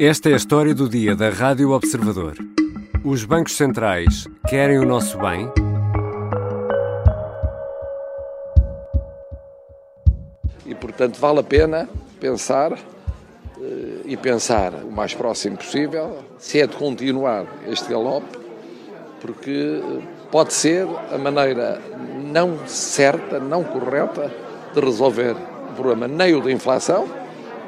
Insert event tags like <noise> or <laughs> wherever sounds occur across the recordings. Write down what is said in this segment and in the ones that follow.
Esta é a história do dia da Rádio Observador. Os bancos centrais querem o nosso bem? E, portanto, vale a pena pensar eh, e pensar o mais próximo possível se é de continuar este galope, porque eh, pode ser a maneira não certa, não correta de resolver o problema nem o da inflação,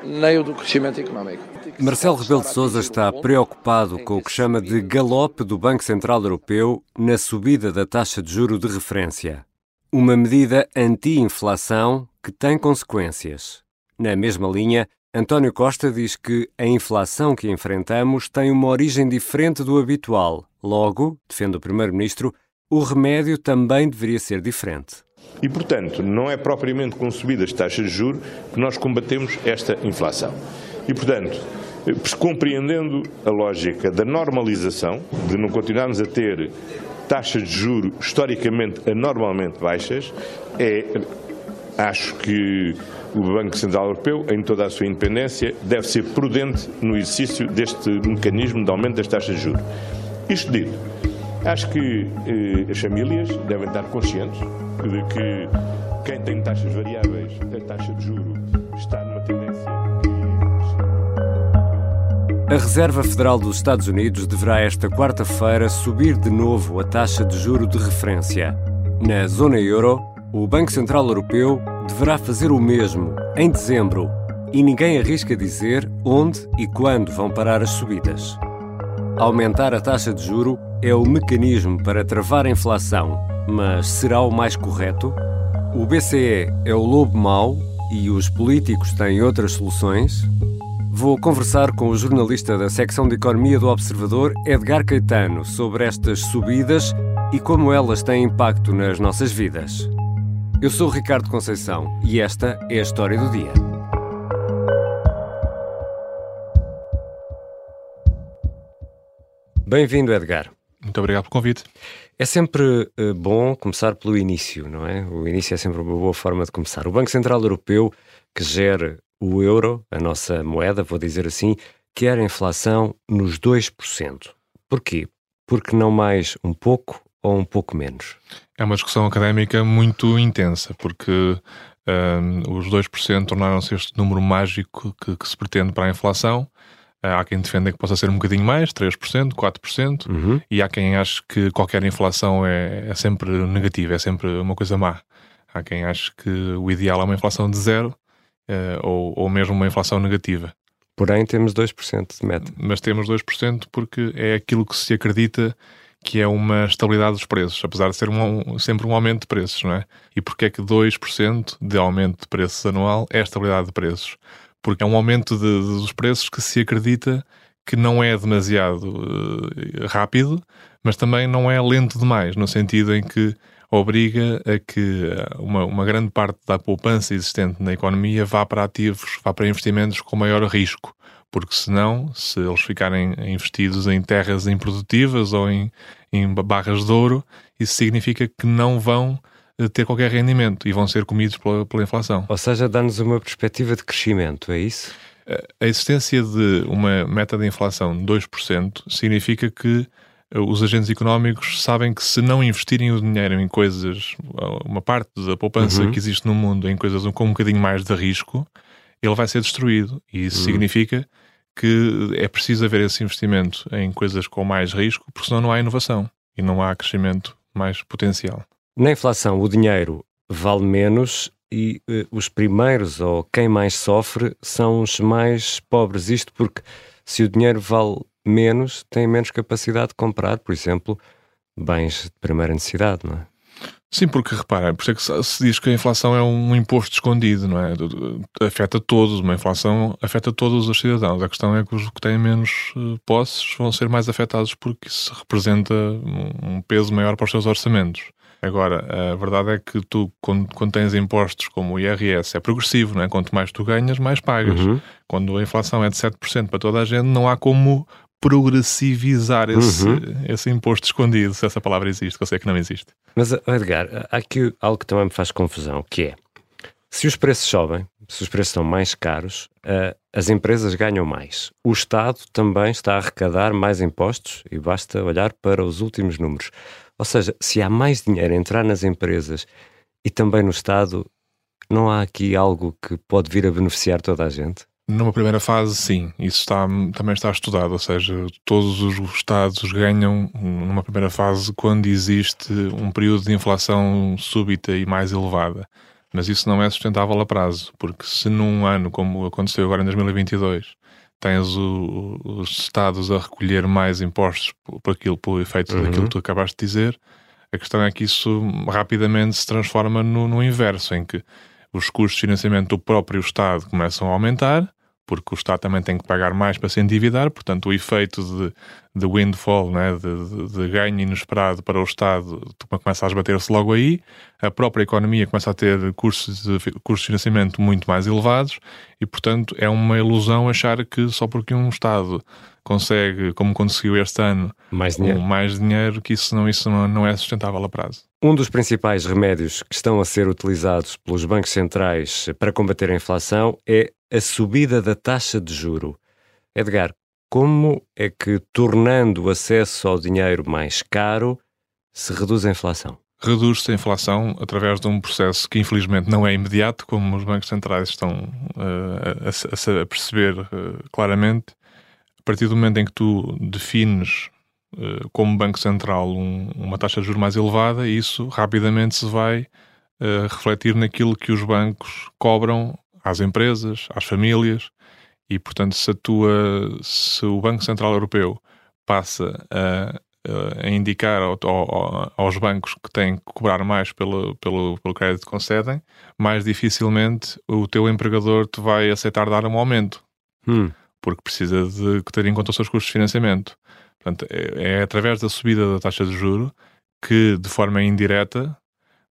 nem o do crescimento económico. Marcelo Rebelo de Sousa está preocupado com o que chama de galope do Banco Central Europeu na subida da taxa de juro de referência. Uma medida anti-inflação que tem consequências. Na mesma linha, António Costa diz que a inflação que enfrentamos tem uma origem diferente do habitual. Logo, defende o Primeiro-Ministro, o remédio também deveria ser diferente. E, portanto, não é propriamente com subidas de taxas de juros que nós combatemos esta inflação. E, portanto, compreendendo a lógica da normalização, de não continuarmos a ter taxas de juro historicamente anormalmente baixas, é, acho que o Banco Central Europeu, em toda a sua independência, deve ser prudente no exercício deste mecanismo de aumento das taxas de juros. Isto dito, acho que eh, as famílias devem estar conscientes de que quem tem taxas variáveis, a taxa de juro a Reserva Federal dos Estados Unidos deverá esta quarta-feira subir de novo a taxa de juro de referência. Na zona euro, o Banco Central Europeu deverá fazer o mesmo em dezembro e ninguém arrisca dizer onde e quando vão parar as subidas. Aumentar a taxa de juro é o mecanismo para travar a inflação, mas será o mais correto? O BCE é o lobo mau e os políticos têm outras soluções? Vou conversar com o jornalista da secção de Economia do Observador, Edgar Caetano, sobre estas subidas e como elas têm impacto nas nossas vidas. Eu sou o Ricardo Conceição e esta é a história do dia. Bem-vindo, Edgar. Muito obrigado pelo convite. É sempre uh, bom começar pelo início, não é? O início é sempre uma boa forma de começar. O Banco Central Europeu, que gera o euro, a nossa moeda, vou dizer assim, quer inflação nos 2%. Porquê? Porque não mais um pouco ou um pouco menos? É uma discussão académica muito intensa, porque um, os 2% tornaram-se este número mágico que, que, se pretende para a inflação. Uh, há quem defenda que possa ser um bocadinho mais, 3%, 4%, uhum. e há quem ache que qualquer inflação é, é sempre negativa, é sempre uma coisa má. Há quem ache que o ideal é uma inflação de zero uh, ou, ou mesmo uma inflação negativa. Porém, temos 2% de meta. Mas temos 2% porque é aquilo que se acredita que é uma estabilidade dos preços, apesar de ser um, sempre um aumento de preços, não é? E porquê é que 2% de aumento de preços anual é estabilidade de preços? Porque é um aumento de, de, dos preços que se acredita que não é demasiado uh, rápido, mas também não é lento demais, no sentido em que obriga a que eh, uma, uma grande parte da poupança existente na economia vá para ativos, vá para investimentos com maior risco porque senão, se eles ficarem investidos em terras improdutivas ou em, em barras de ouro, isso significa que não vão eh, ter qualquer rendimento e vão ser comidos pela, pela inflação. Ou seja, dá-nos uma perspectiva de crescimento, é isso? A existência de uma meta de inflação de 2% significa que os agentes económicos sabem que se não investirem o dinheiro em coisas, uma parte da poupança uhum. que existe no mundo, em coisas com um bocadinho mais de risco, ele vai ser destruído. E isso uhum. significa que é preciso haver esse investimento em coisas com mais risco, porque senão não há inovação e não há crescimento mais potencial. Na inflação, o dinheiro vale menos e uh, os primeiros ou quem mais sofre são os mais pobres. Isto porque se o dinheiro vale menos, têm menos capacidade de comprar, por exemplo, bens de primeira necessidade, não é? Sim, porque repara, por isso é que se diz que a inflação é um imposto escondido, não é? Afeta todos, uma inflação afeta todos os cidadãos. A questão é que os que têm menos eh, posses vão ser mais afetados porque isso representa um peso maior para os seus orçamentos. Agora, a verdade é que tu, quando, quando tens impostos como o IRS, é progressivo, não é? Quanto mais tu ganhas, mais pagas. Uhum. Quando a inflação é de 7% para toda a gente, não há como progressivizar esse, uhum. esse imposto escondido, se essa palavra existe, que eu sei que não existe. Mas, Edgar, há aqui algo que também me faz confusão, que é, se os preços sobem, se os preços são mais caros, uh, as empresas ganham mais. O Estado também está a arrecadar mais impostos e basta olhar para os últimos números. Ou seja, se há mais dinheiro a entrar nas empresas e também no Estado, não há aqui algo que pode vir a beneficiar toda a gente? Numa primeira fase, sim, isso está, também está estudado, ou seja, todos os Estados ganham numa primeira fase quando existe um período de inflação súbita e mais elevada. Mas isso não é sustentável a prazo, porque se num ano, como aconteceu agora em 2022, tens o, os Estados a recolher mais impostos por aquilo, pelo efeito uhum. daquilo que tu acabaste de dizer, a questão é que isso rapidamente se transforma no, no inverso, em que os custos de financiamento do próprio Estado começam a aumentar porque o Estado também tem que pagar mais para se endividar, portanto, o efeito de, de windfall, né, de, de, de ganho inesperado para o Estado, começa a esbater-se logo aí, a própria economia começa a ter custos de, custos de financiamento muito mais elevados e, portanto, é uma ilusão achar que só porque um Estado consegue, como conseguiu este ano, mais dinheiro, um, mais dinheiro que isso, não, isso não, não é sustentável a prazo. Um dos principais remédios que estão a ser utilizados pelos bancos centrais para combater a inflação é a subida da taxa de juro. Edgar, como é que, tornando o acesso ao dinheiro mais caro, se reduz a inflação? Reduz-se a inflação através de um processo que, infelizmente, não é imediato, como os bancos centrais estão uh, a, a, a, perceber uh, claramente. A partir do momento em que tu defines como Banco Central um, uma taxa de juros mais elevada, isso rapidamente se vai refletir naquilo que os bancos cobram às empresas, às famílias, e portanto, se, tua, se o Banco Central Europeu passa a, a indicar ao, ao, aos bancos que têm que cobrar mais pelo, pelo, pelo crédito que concedem, mais dificilmente o teu empregador te vai aceitar dar um aumento, hum. porque precisa de ter em conta os seus custos de financiamento. Portanto, é, é através da subida da taxa de juro que, de forma indireta,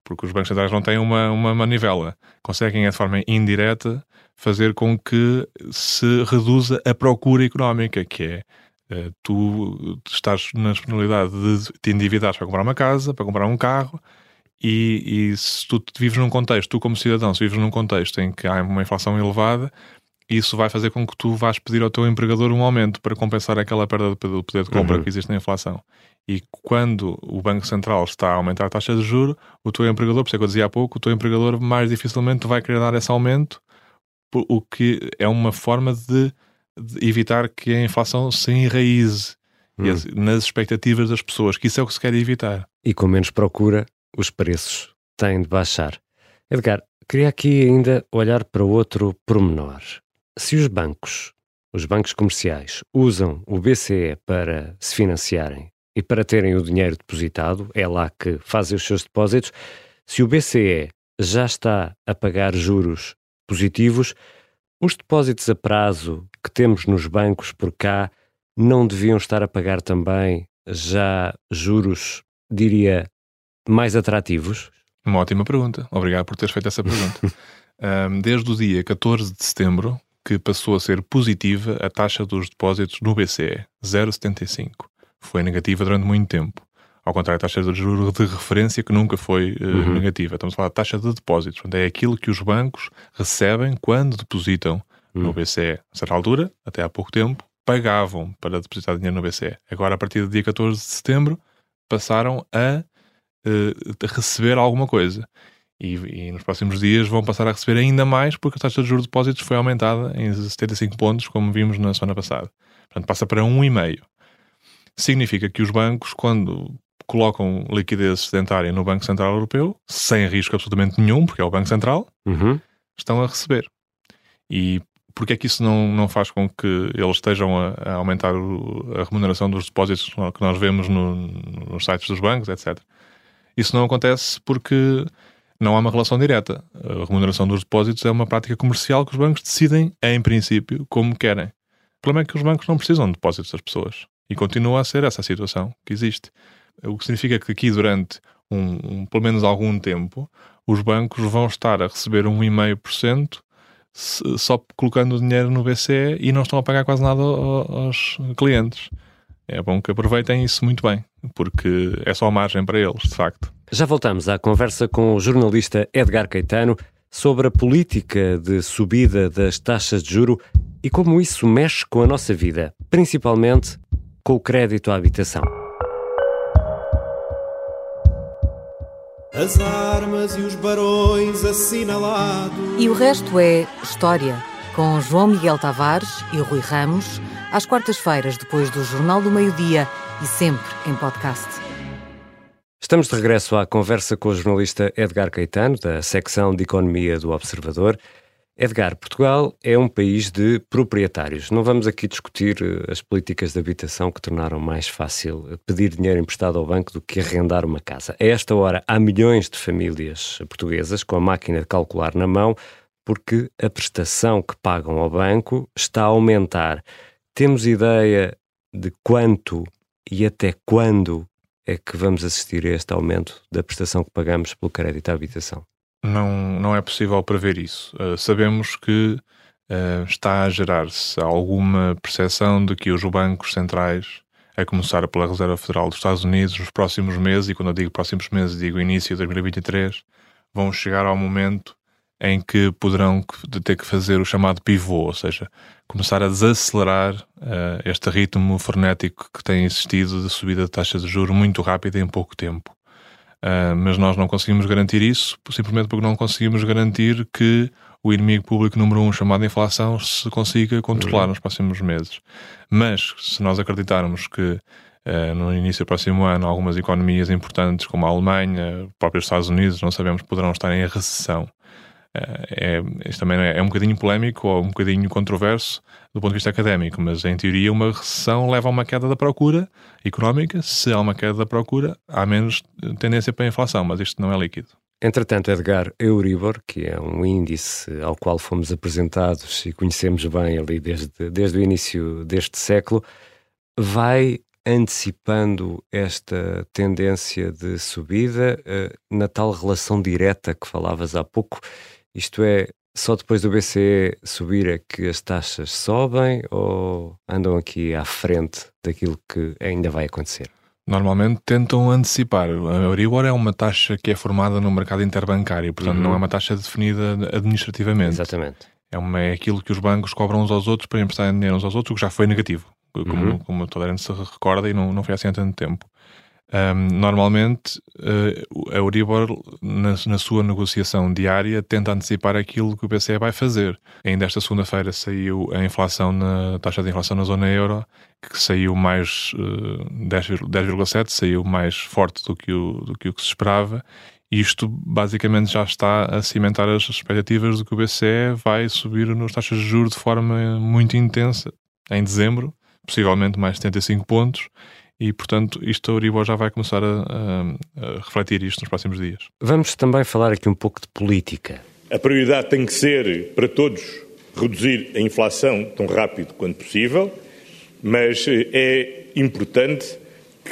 porque os bancos centrais não têm uma, uma manivela. Conseguem, de forma indireta, fazer com que se reduza a procura económica, que é uh, tu estás na disponibilidade de te endividares para comprar uma casa, para comprar um carro, e, e, se tu vives num contexto, tu como cidadão, se vives num contexto em que há uma inflação elevada, isso vai fazer com que tu vás pedir ao teu empregador um aumento para compensar aquela perda do poder de compra uhum. que existe na inflação. E quando o Banco Central está a aumentar a taxa de juro, o teu empregador, por isso é que eu dizia há pouco, o teu empregador mais dificilmente vai querer dar esse aumento, o que é uma forma de, de evitar que a inflação se enraize hum. nas expectativas das pessoas, que isso é o que se quer evitar. E com menos procura, os preços têm de baixar. Edgar, queria aqui ainda olhar para outro pormenor. Se os bancos, os bancos comerciais, usam o BCE para se financiarem e para terem o dinheiro depositado, é lá que fazem os seus depósitos. Se o BCE já está a pagar juros positivos, os depósitos a prazo que temos nos bancos por cá não deviam estar a pagar também já juros, diria, mais atrativos? Uma ótima pergunta. Obrigado por teres feito essa pergunta. <laughs> um, desde o dia 14 de setembro, que passou a ser positiva a taxa dos depósitos no BCE, 0,75 foi negativa durante muito tempo. Ao contrário da taxa de juros de referência, que nunca foi uh, uhum. negativa. Estamos a falar de taxa de depósitos. Portanto, é aquilo que os bancos recebem quando depositam uhum. no BCE. A certa altura, até há pouco tempo, pagavam para depositar dinheiro no BCE. Agora, a partir do dia 14 de setembro, passaram a uh, receber alguma coisa. E, e, nos próximos dias vão passar a receber ainda mais porque a taxa de juros de depósitos foi aumentada em 75 pontos, como vimos na semana passada. Portanto, passa para 1,5 significa que os bancos, quando colocam liquidez sedentária no Banco Central Europeu, sem risco absolutamente nenhum, porque é o Banco Central, uhum. estão a receber. E porque é que isso não, não faz com que eles estejam a, a aumentar o, a remuneração dos depósitos que nós vemos no, nos sites dos bancos, etc. Isso não acontece porque não há uma relação direta. A remuneração dos depósitos é uma prática comercial que os bancos decidem, em princípio, como querem. O problema é que os bancos não precisam de depósitos das pessoas. E continua a ser essa a situação que existe. O que significa que aqui, durante um, um, pelo menos algum tempo, os bancos vão estar a receber 1,5% só colocando o dinheiro no BCE e não estão a pagar quase nada aos clientes. É bom que aproveitem isso muito bem, porque é só margem para eles, de facto. Já voltamos à conversa com o jornalista Edgar Caetano, sobre a política de subida das taxas de juro e como isso mexe com a nossa vida, principalmente com o crédito à habitação. As armas e os barões assinalados. E o resto é história, com João Miguel Tavares e Rui Ramos, às quartas-feiras, depois do Jornal do Meio-Dia e sempre em podcast. Estamos de regresso à conversa com o jornalista Edgar Caetano, da secção de Economia do Observador. Edgar, Portugal é um país de proprietários. Não vamos aqui discutir eh, as políticas de habitação que tornaram mais fácil pedir dinheiro emprestado ao banco do que arrendar uma casa. A esta hora, há milhões de famílias portuguesas com a máquina de calcular na mão porque a prestação que pagam ao banco está a aumentar. Temos ideia de quanto e até quando é que vamos assistir a este aumento da prestação que pagamos pelo crédito à habitação? não, não é possível prever isso. Uh, sabemos que uh, está a gerar-se alguma percepção de que os bancos centrais, a começar pela Reserva Federal dos Estados Unidos, nos próximos meses, e quando eu digo próximos meses, digo início de 2023, vão chegar ao momento em que poderão ter que fazer o chamado pivô, ou seja, começar a desacelerar uh, este ritmo frenético que tem existido de subida de taxas de juros muito rápida em pouco tempo. Uh, mas nós não conseguimos garantir isso, simplesmente porque não conseguimos garantir que o inimigo público número um, chamado inflação, se consiga controlar uhum. nos próximos meses. Mas, se nós acreditarmos que uh, no início do próximo ano algumas economias importantes, como a Alemanha, os próprios Estados Unidos, não sabemos, poderão estar em recessão, é, isto também é, é um bocadinho polémico ou um bocadinho controverso do ponto de vista académico, mas em teoria uma recessão leva a uma queda da procura económica. Se há uma queda da procura, há menos tendência para a inflação, mas isto não é líquido. Entretanto, Edgar, Euribor, que é um índice ao qual fomos apresentados e conhecemos bem ali desde, desde o início deste século, vai antecipando esta tendência de subida uh, na tal relação direta que falavas há pouco isto é, só depois do BCE subir é que as taxas sobem ou andam aqui à frente daquilo que ainda vai acontecer? Normalmente tentam antecipar. A Euribor é uma taxa que é formada no mercado interbancário, portanto uhum. não é uma taxa definida administrativamente. Exatamente. É, uma, é aquilo que os bancos cobram uns aos outros para emprestar dinheiro uns aos outros, o que já foi negativo, como, uhum. como toda a gente se recorda e não, não foi assim há tanto tempo. Um, normalmente, uh, a Euribor, na, na, sua negociação diária, tenta antecipar aquilo que o BCE vai fazer. Ainda esta segunda-feira saiu a inflação, na a taxa de inflação na zona euro, que saiu mais uh, 10,7, saiu mais forte do que, o, do que o que se esperava. Isto basicamente já está a cimentar as expectativas de que o BCE vai subir nas taxas de juros de forma muito intensa em dezembro, possivelmente mais 75 pontos e, portanto, isto a Euribor já vai começar a, a, a, refletir isto nos próximos dias. Vamos também falar aqui um pouco de política. A prioridade tem que ser, para todos, reduzir a inflação tão rápido quanto possível, mas eh, é importante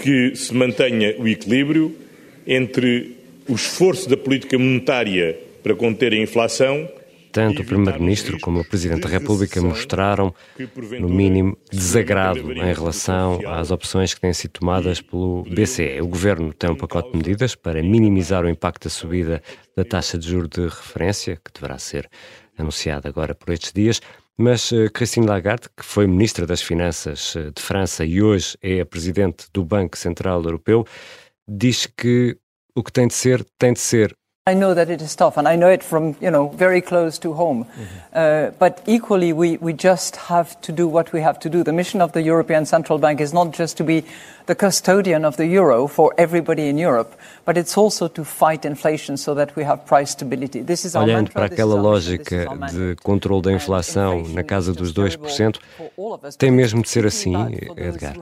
que se mantenha o equilíbrio entre o esforço da política monetária para conter a inflação tanto o Primeiro-Ministro como o Presidente da República mostraram, no mínimo, desagrado em relação às opções que têm sido tomadas pelo BCE. O Governo tem um pacote de medidas para minimizar o impacto da subida da taxa de juros de referência, que deverá ser anunciada agora por estes dias. Mas uh, Christine Lagarde, que foi Ministra das Finanças uh, de França e hoje é a Presidente do Banco Central Europeu, diz que o que tem de ser, tem de ser I know that it is tough, and I know it from you know very close to home. Mm-hmm. Uh, but equally, we, we just have to do what we have to do. The mission of the European Central Bank is not just to be the custodian of the euro for everybody in Europe, but it's also to fight inflation so that we have price stability. This is Olhando mantra, para aquela lógica de controle da inflação na casa dos 2%, tem mesmo de ser assim, Edgar?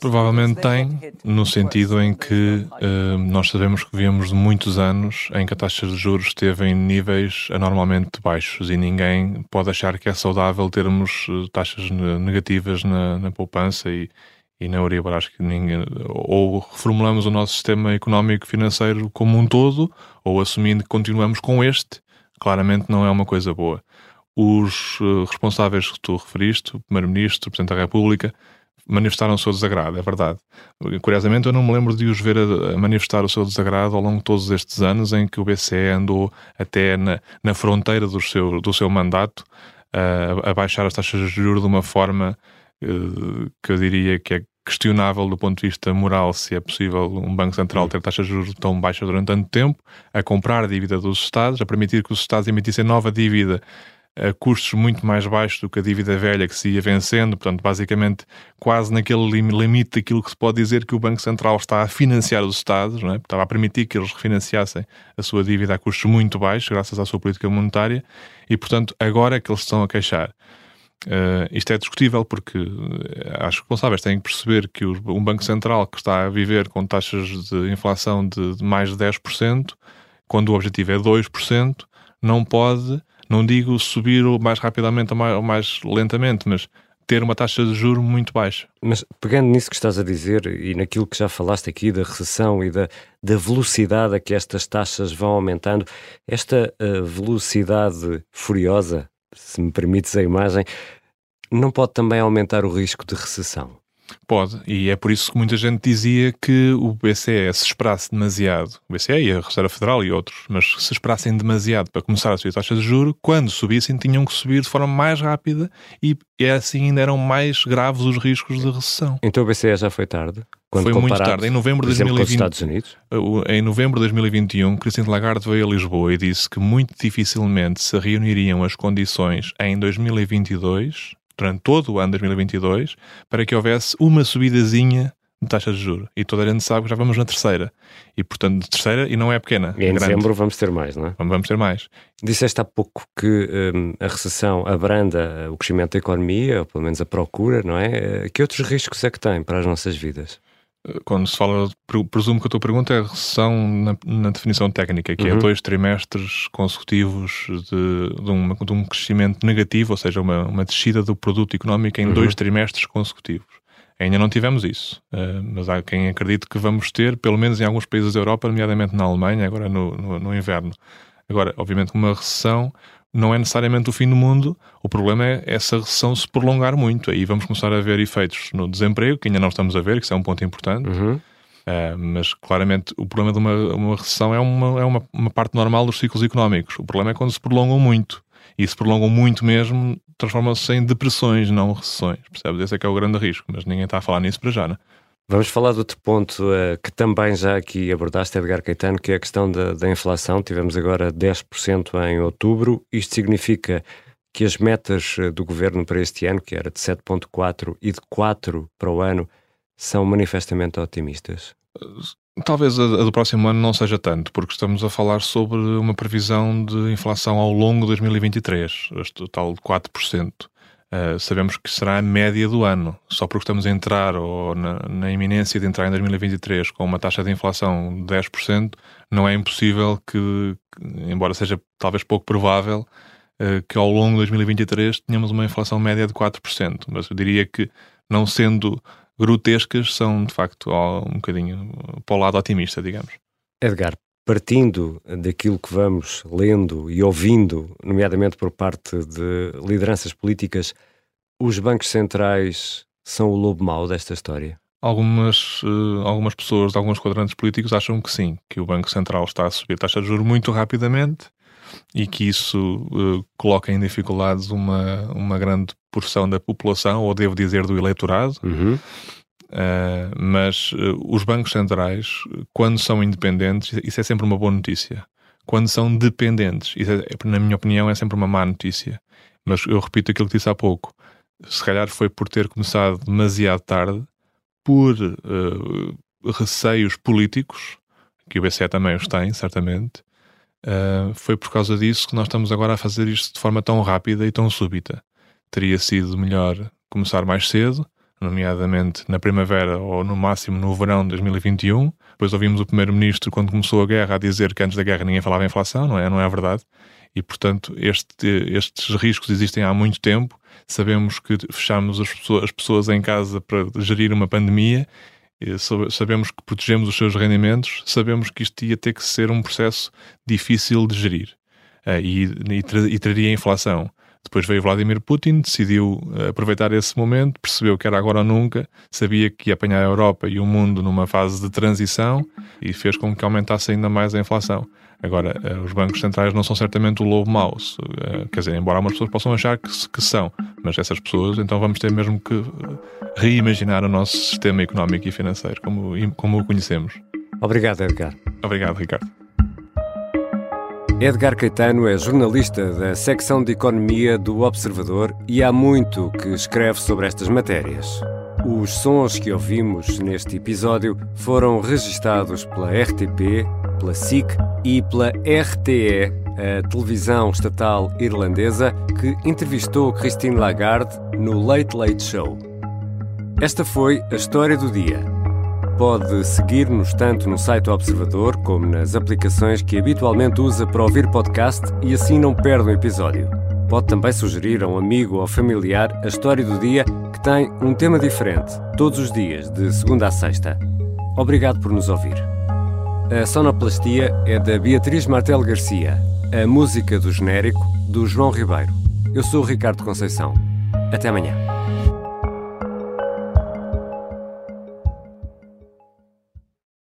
Provavelmente tem, no sentido em que uh, nós sabemos que viemos de muitos anos em que a taxa de juros esteve em níveis anormalmente baixos e ninguém pode achar que é saudável termos eh, taxas negativas na, na poupança e, e na Euribor. Acho que ninguém, ou reformulamos o nosso sistema económico financeiro como um todo, ou assumindo que continuamos com este, claramente não é uma coisa boa. Os uh, responsáveis que tu referiste, o Primeiro-Ministro, o Presidente da República, manifestaram o seu desagrado, é verdade. Curiosamente, eu não me lembro de os ver a, manifestar o seu desagrado ao longo de todos estes anos em que o BCE andou até na, na fronteira do seu, do seu mandato a, a baixar as taxas de juros de uma forma uh, que eu diria que é questionável do ponto de vista moral se é possível um Banco Central ter taxas de juros tão baixas durante tanto tempo, a comprar a dívida dos Estados, a permitir que os Estados emitissem nova dívida a custos muito mais baixos do que a dívida velha que se ia vencendo, portanto, basicamente, quase naquele limite daquilo que se pode dizer que o Banco Central está a financiar os Estados, não é? estava a permitir que eles refinanciassem a sua dívida a custos muito baixos, graças à sua política monetária, e, portanto, agora é que eles estão a queixar. Uh, isto é discutível porque uh, acho que responsáveis têm que perceber que um Banco Central que está a viver com taxas de inflação de, de mais de 10%, quando o objetivo é 2%, não pode não digo subir mais rapidamente ou mais, ou mais lentamente, mas ter uma taxa de juro muito baixa. Mas pegando nisso que estás a dizer e naquilo que já falaste aqui da recessão e da, da velocidade a que estas taxas vão aumentando, esta uh, velocidade furiosa, se me permites a imagem, não pode também aumentar o risco de recessão? Pode, e é por isso que muita gente dizia que o BCE, se esperasse demasiado, o BCE e a Reserva Federal e outros, mas se esperassem demasiado para começar a subir taxas de juros, quando subissem tinham que subir de forma mais rápida e, e assim ainda eram mais graves os riscos de recessão. Então o BCE já foi tarde? foi muito tarde. Em novembro de 2020, Estados Unidos? Em novembro de 2021, Christine Lagarde veio a Lisboa e disse que muito dificilmente se reuniriam as condições em 2022 durante todo o ano 2022 para que houvesse uma subidazinha de taxa de juros. E toda a gente sabe que já vamos na terceira. E, portanto, de terceira, e não é pequena. E em grande. dezembro vamos ter mais, não é? Vamos ter mais. Disseste há pouco que um, a recessão abranda o crescimento da economia, ou pelo menos a procura, não é? Que outros riscos é que tem para as nossas vidas? Quando se fala, presumo que a tua pergunta é a recessão na, na definição técnica, que é uhum. é dois trimestres consecutivos de, de, um, de, um, crescimento negativo, ou seja, uma, uma descida do produto económico em uhum. dois trimestres consecutivos. Ainda não tivemos isso, uh, mas há quem acredite que vamos ter, pelo menos em alguns países da Europa, nomeadamente na Alemanha, agora no, no, no inverno. Agora, obviamente, uma recessão não é necessariamente o fim do mundo, o problema é essa recessão se prolongar muito. Aí vamos começar a ver efeitos no desemprego, que ainda não estamos a ver, que isso é um ponto importante. Uhum. Uh, mas claramente o problema de uma, uma recessão é, uma, é uma, uma, parte normal dos ciclos económicos. O problema é quando se prolongam muito. E se prolongam muito mesmo, transformam-se em depressões, não recessões. Percebes? Esse é que é o grande risco, mas ninguém está a falar nisso para já, não é? Vamos falar de outro ponto uh, que também já aqui abordaste, Edgar Caetano, que é a questão da, da inflação. Tivemos agora 10% em outubro. Isto significa que as metas eh, do governo para este ano, que era de 7,4 e de 4 para o ano, são manifestamente otimistas? Talvez a, do próximo ano não seja tanto, porque estamos a falar sobre uma previsão de inflação ao longo de 2023, este total de 4%. Uh, sabemos que será a média do ano. Só porque estamos a entrar ou na, na, iminência de entrar em 2023 com uma taxa de inflação de 10%, não é impossível que, embora seja talvez pouco provável, uh, que ao longo de 2023 tenhamos uma inflação média de 4%. Mas eu diria que, não sendo grotescas, são de facto um bocadinho para o lado otimista, digamos. Edgar, partindo daquilo que vamos lendo e ouvindo, nomeadamente por parte de lideranças políticas, os bancos centrais são o lobo mau desta história? Algumas, uh, algumas pessoas de alguns quadrantes políticos acham que sim, que o Banco Central está a subir a taxa de juros muito rapidamente e que isso uh, coloca em dificuldades uma, uma grande porção da população, ou devo dizer do eleitorado. Uhum. Uh, mas uh, os bancos centrais, quando são independentes, isso é sempre uma boa notícia. Quando são dependentes, isso é, na minha opinião, é sempre uma má notícia. Mas eu repito aquilo que disse há pouco. Se calhar foi por ter começado demasiado tarde, por uh, receios políticos, que o BCE também os tem, certamente. foi por causa disso que nós estamos agora a fazer isto de forma tão rápida e tão súbita. Teria sido melhor começar mais cedo, nomeadamente na primavera ou no máximo no verão de 2021. Depois ouvimos o primeiro-ministro, quando começou a guerra, a dizer que antes da guerra ninguém falava em inflação, não é? Não é verdade. E, portanto, este, estes riscos existem há muito tempo. Sabemos que fechamos as pessoas, as pessoas em casa para gerir uma pandemia, sabemos que protegemos os seus rendimentos, sabemos que isto ia ter que ser um processo difícil de gerir uh, e, e, tra e traria inflação. Depois veio Vladimir Putin, decidiu eh, aproveitar esse momento, percebeu que era agora ou nunca, sabia que ia apanhar a Europa e o mundo numa fase de transição e fez com que aumentasse ainda mais a inflação. Agora, eh, os bancos centrais não são certamente o lobo mau, eh, quer dizer, embora algumas pessoas possam achar que, que são, mas essas pessoas, então vamos ter mesmo que reimaginar o nosso sistema económico e financeiro como, como o conhecemos. Obrigado, Edgar. Obrigado, Ricardo. Edgar Caetano é jornalista da secção de Economia do Observador e há muito que escreve sobre estas matérias. Os sons que ouvimos neste episódio foram registados pela RTP, pela SIC e pela RTE, a televisão estatal irlandesa, que entrevistou Christine Lagarde no Late Late Show. Esta foi a história do dia. Pode seguir-nos tanto no site do Observador como nas aplicações que habitualmente usa para ouvir podcast e assim não perde um episódio. Pode também sugerir a um amigo ou familiar a história do dia que tem um tema diferente, todos os dias, de segunda a sexta. Obrigado por nos ouvir. A sonoplastia é da Beatriz Martel Garcia, a música do genérico do João Ribeiro. Eu sou o Ricardo Conceição. Até amanhã.